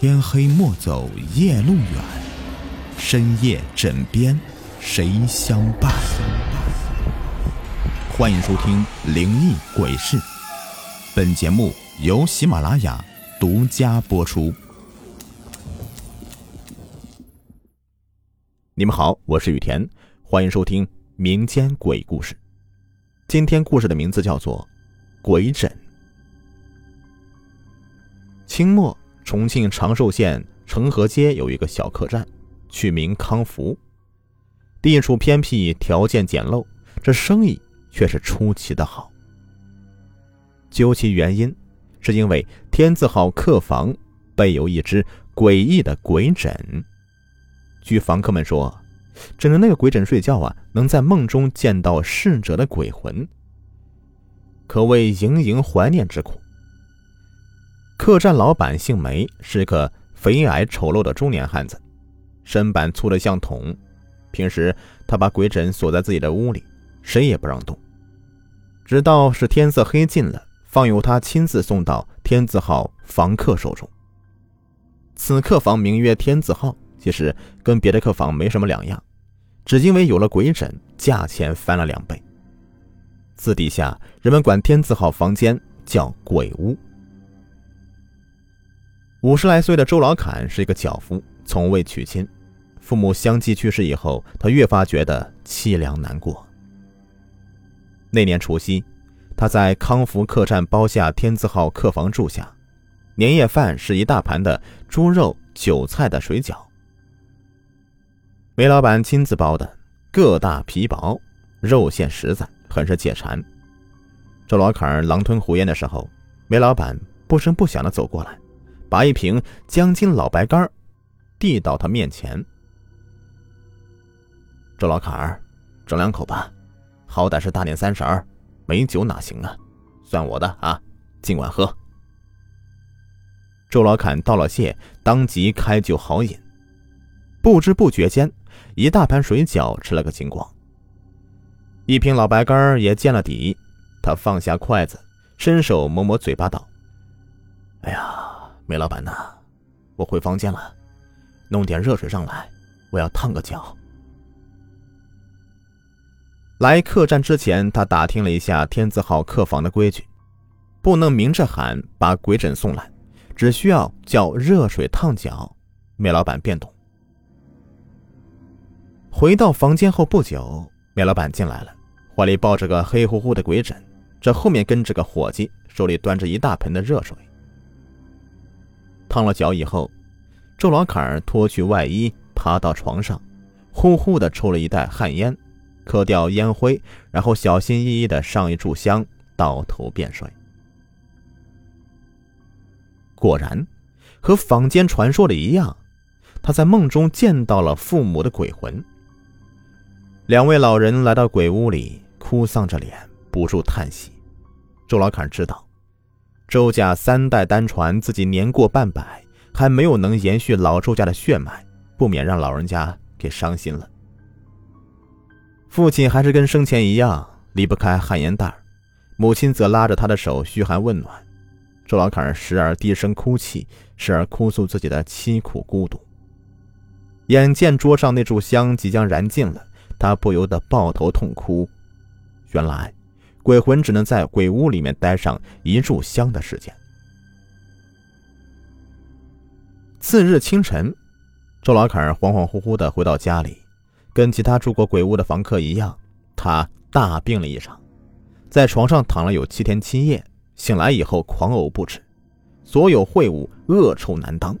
天黑莫走夜路远，深夜枕边谁相伴？欢迎收听《灵异鬼事》，本节目由喜马拉雅独家播出。你们好，我是雨田，欢迎收听民间鬼故事。今天故事的名字叫做《鬼枕》。清末。重庆长寿县成和街有一个小客栈，取名康福。地处偏僻，条件简陋，这生意却是出奇的好。究其原因，是因为天字号客房备有一只诡异的鬼枕。据房客们说，枕着那个鬼枕睡觉啊，能在梦中见到逝者的鬼魂，可谓盈盈怀念之苦。客栈老板姓梅，是个肥矮丑陋的中年汉子，身板粗得像桶。平时他把鬼枕锁在自己的屋里，谁也不让动。直到是天色黑尽了，方由他亲自送到天字号房客手中。此客房名曰天字号，其实跟别的客房没什么两样，只因为有了鬼枕，价钱翻了两倍。私底下人们管天字号房间叫鬼屋。五十来岁的周老侃是一个脚夫，从未娶亲。父母相继去世以后，他越发觉得凄凉难过。那年除夕，他在康福客栈包下天字号客房住下。年夜饭是一大盘的猪肉、韭菜的水饺。梅老板亲自包的，个大皮薄，肉馅实在，很是解馋。周老侃狼吞虎咽的时候，梅老板不声不响的走过来。把一瓶江津老白干递到他面前。周老坎儿，整两口吧，好歹是大年三十儿，没酒哪行啊？算我的啊，尽管喝。周老坎道了谢，当即开酒好饮。不知不觉间，一大盘水饺吃了个精光，一瓶老白干也见了底。他放下筷子，伸手摸摸嘴巴，道：“哎呀。”梅老板呐，我回房间了，弄点热水上来，我要烫个脚。来客栈之前，他打听了一下天字号客房的规矩，不能明着喊把鬼枕送来，只需要叫热水烫脚。梅老板便懂。回到房间后不久，梅老板进来了，怀里抱着个黑乎乎的鬼枕，这后面跟着个伙计，手里端着一大盆的热水。烫了脚以后，周老坎脱去外衣，爬到床上，呼呼的抽了一袋旱烟，磕掉烟灰，然后小心翼翼的上一炷香，倒头便睡。果然，和坊间传说的一样，他在梦中见到了父母的鬼魂。两位老人来到鬼屋里，哭丧着脸，不住叹息。周老坎知道。周家三代单传，自己年过半百，还没有能延续老周家的血脉，不免让老人家给伤心了。父亲还是跟生前一样离不开旱烟袋，母亲则拉着他的手嘘寒问暖。周老坎时而低声哭泣，时而哭诉自己的凄苦孤独。眼见桌上那炷香即将燃尽了，他不由得抱头痛哭。原来。鬼魂只能在鬼屋里面待上一炷香的时间。次日清晨，周老坎恍恍惚惚的回到家里，跟其他住过鬼屋的房客一样，他大病了一场，在床上躺了有七天七夜，醒来以后狂呕不止，所有秽物恶臭难当。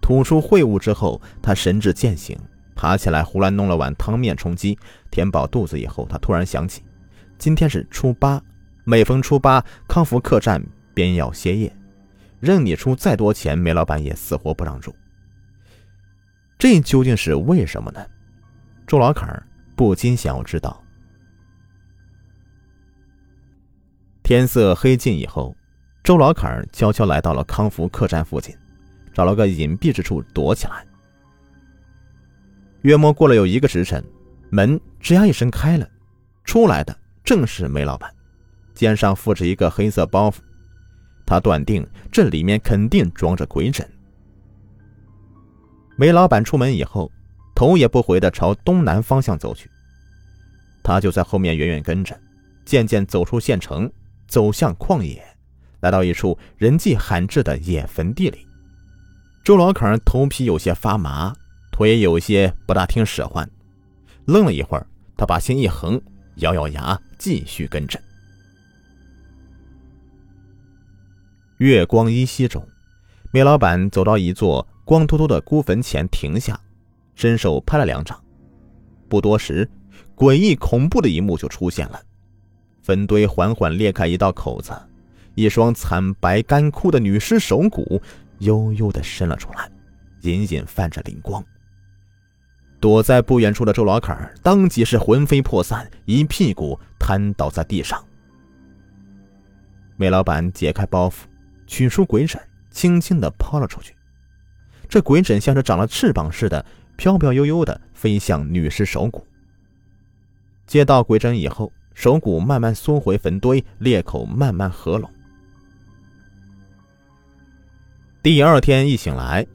吐出秽物之后，他神志渐醒。爬起来，胡乱弄了碗汤面充饥，填饱肚子以后，他突然想起，今天是初八，每逢初八，康福客栈便要歇业，任你出再多钱，梅老板也死活不让住。这究竟是为什么呢？周老坎儿不禁想要知道。天色黑尽以后，周老坎儿悄悄来到了康福客栈附近，找了个隐蔽之处躲起来。约莫过了有一个时辰，门吱呀一声开了，出来的正是梅老板，肩上负着一个黑色包袱。他断定这里面肯定装着鬼枕。梅老板出门以后，头也不回的朝东南方向走去。他就在后面远远跟着，渐渐走出县城，走向旷野，来到一处人迹罕至的野坟地里。周老坎头皮有些发麻，腿有些不大听使唤，愣了一会儿，他把心一横，咬咬牙，继续跟着。月光依稀中，梅老板走到一座。光秃秃的孤坟前停下，伸手拍了两掌，不多时，诡异恐怖的一幕就出现了。坟堆缓缓裂开一道口子，一双惨白干枯的女尸手骨悠悠地伸了出来，隐隐泛着灵光。躲在不远处的周老坎当即是魂飞魄散，一屁股瘫倒在地上。梅老板解开包袱，取出鬼枕，轻轻地抛了出去。这鬼枕像是长了翅膀似的，飘飘悠悠的飞向女尸手骨。接到鬼枕以后，手骨慢慢缩回坟堆，裂口慢慢合拢。第二天一醒来，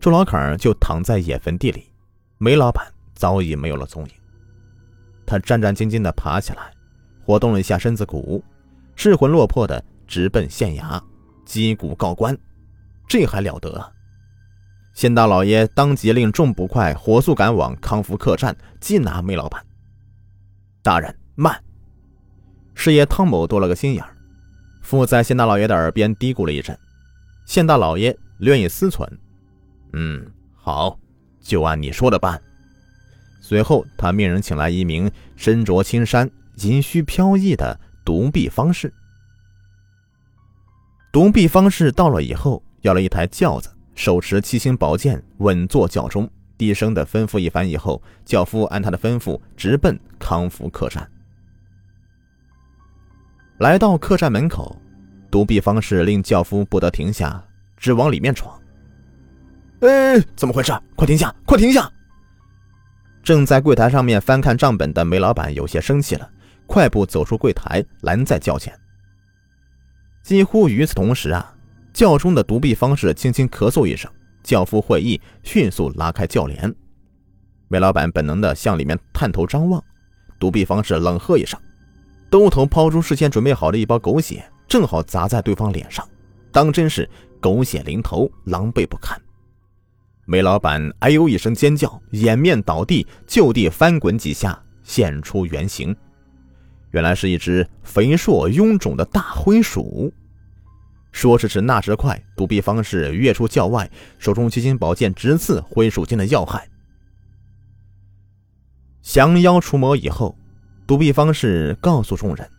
周老坎就躺在野坟地里，梅老板早已没有了踪影。他战战兢兢的爬起来，活动了一下身子骨，失魂落魄的直奔县衙，击鼓告官。这还了得！县大老爷当即令众捕快火速赶往康福客栈缉拿梅老板。大人慢！师爷汤某多了个心眼儿，附在县大老爷的耳边嘀咕了一阵。县大老爷略一思忖，嗯，好，就按你说的办。随后，他命人请来一名身着青衫、银须飘逸的独臂方士。独臂方士到了以后，要了一台轿子。手持七星宝剑，稳坐轿中，低声的吩咐一番以后，轿夫按他的吩咐直奔康福客栈。来到客栈门口，独臂方士令轿夫不得停下，只往里面闯。哎，怎么回事？快停下！快停下！正在柜台上面翻看账本的梅老板有些生气了，快步走出柜台，拦在轿前。几乎与此同时啊。轿中的独臂方士轻轻咳嗽一声，轿夫会意，迅速拉开轿帘。梅老板本能的向里面探头张望，独臂方士冷喝一声，兜头抛出事先准备好的一包狗血，正好砸在对方脸上，当真是狗血淋头，狼狈不堪。梅老板哎呦一声尖叫，掩面倒地，就地翻滚几下，现出原形，原来是一只肥硕臃肿的大灰鼠。说时迟，那时快，独臂方士跃出轿外，手中七星宝剑直刺灰鼠精的要害。降妖除魔以后，独臂方士告诉众人，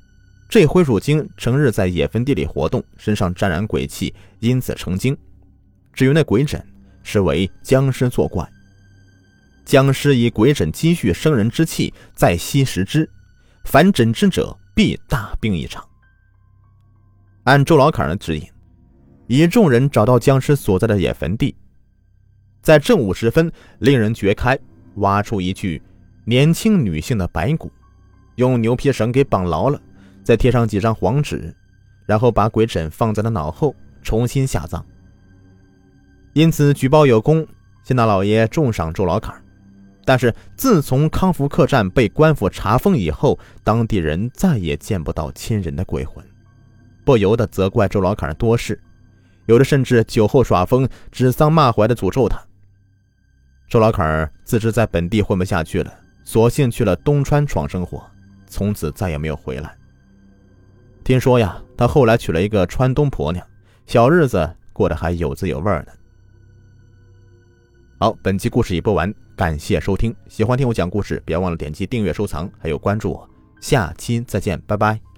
这灰鼠精成日在野坟地里活动，身上沾染鬼气，因此成精。至于那鬼枕，是为僵尸作怪。僵尸以鬼枕积蓄生人之气，再吸食之，凡枕之者必大病一场。按周老坎的指引，以众人找到僵尸所在的野坟地，在正午时分，令人掘开，挖出一具年轻女性的白骨，用牛皮绳给绑牢了，再贴上几张黄纸，然后把鬼枕放在了脑后，重新下葬。因此举报有功，县大老爷重赏周老坎。但是自从康福客栈被官府查封以后，当地人再也见不到亲人的鬼魂。不由得责怪周老坎多事，有的甚至酒后耍疯，指桑骂槐的诅咒他。周老坎自知在本地混不下去了，索性去了东川闯生活，从此再也没有回来。听说呀，他后来娶了一个川东婆娘，小日子过得还有滋有味呢。好，本期故事已播完，感谢收听。喜欢听我讲故事，别忘了点击订阅、收藏，还有关注我。下期再见，拜拜。